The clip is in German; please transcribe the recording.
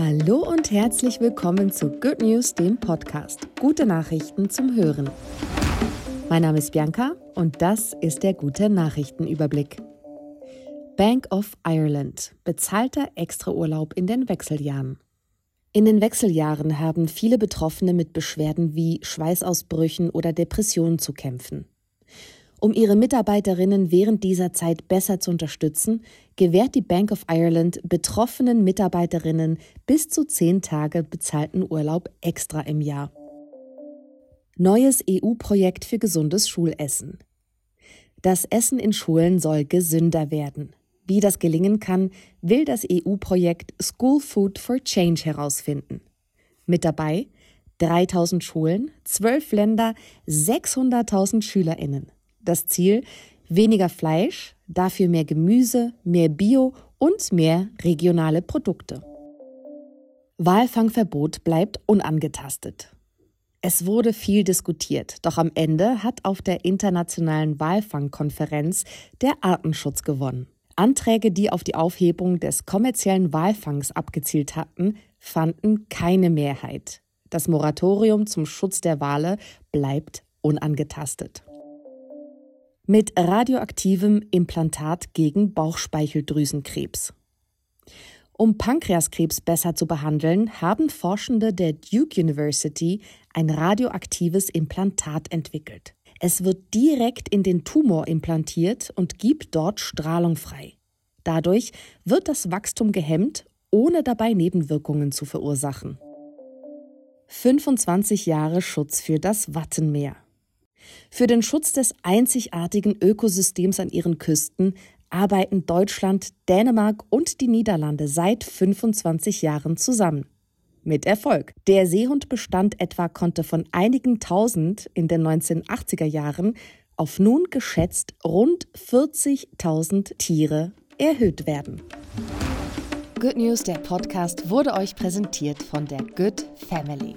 Hallo und herzlich willkommen zu Good News, dem Podcast. Gute Nachrichten zum Hören. Mein Name ist Bianca und das ist der gute Nachrichtenüberblick. Bank of Ireland. Bezahlter Extraurlaub in den Wechseljahren. In den Wechseljahren haben viele Betroffene mit Beschwerden wie Schweißausbrüchen oder Depressionen zu kämpfen. Um ihre Mitarbeiterinnen während dieser Zeit besser zu unterstützen, gewährt die Bank of Ireland betroffenen Mitarbeiterinnen bis zu zehn Tage bezahlten Urlaub extra im Jahr. Neues EU-Projekt für gesundes Schulessen. Das Essen in Schulen soll gesünder werden. Wie das gelingen kann, will das EU-Projekt School Food for Change herausfinden. Mit dabei 3000 Schulen, 12 Länder, 600.000 Schülerinnen. Das Ziel, weniger Fleisch, dafür mehr Gemüse, mehr Bio und mehr regionale Produkte. Walfangverbot bleibt unangetastet. Es wurde viel diskutiert, doch am Ende hat auf der internationalen Walfangkonferenz der Artenschutz gewonnen. Anträge, die auf die Aufhebung des kommerziellen Walfangs abgezielt hatten, fanden keine Mehrheit. Das Moratorium zum Schutz der Wale bleibt unangetastet mit radioaktivem Implantat gegen Bauchspeicheldrüsenkrebs. Um Pankreaskrebs besser zu behandeln, haben Forschende der Duke University ein radioaktives Implantat entwickelt. Es wird direkt in den Tumor implantiert und gibt dort Strahlung frei. Dadurch wird das Wachstum gehemmt, ohne dabei Nebenwirkungen zu verursachen. 25 Jahre Schutz für das Wattenmeer. Für den Schutz des einzigartigen Ökosystems an ihren Küsten arbeiten Deutschland, Dänemark und die Niederlande seit 25 Jahren zusammen. Mit Erfolg. Der Seehundbestand etwa konnte von einigen tausend in den 1980er Jahren auf nun geschätzt rund 40.000 Tiere erhöht werden. Good News, der Podcast, wurde euch präsentiert von der Good Family.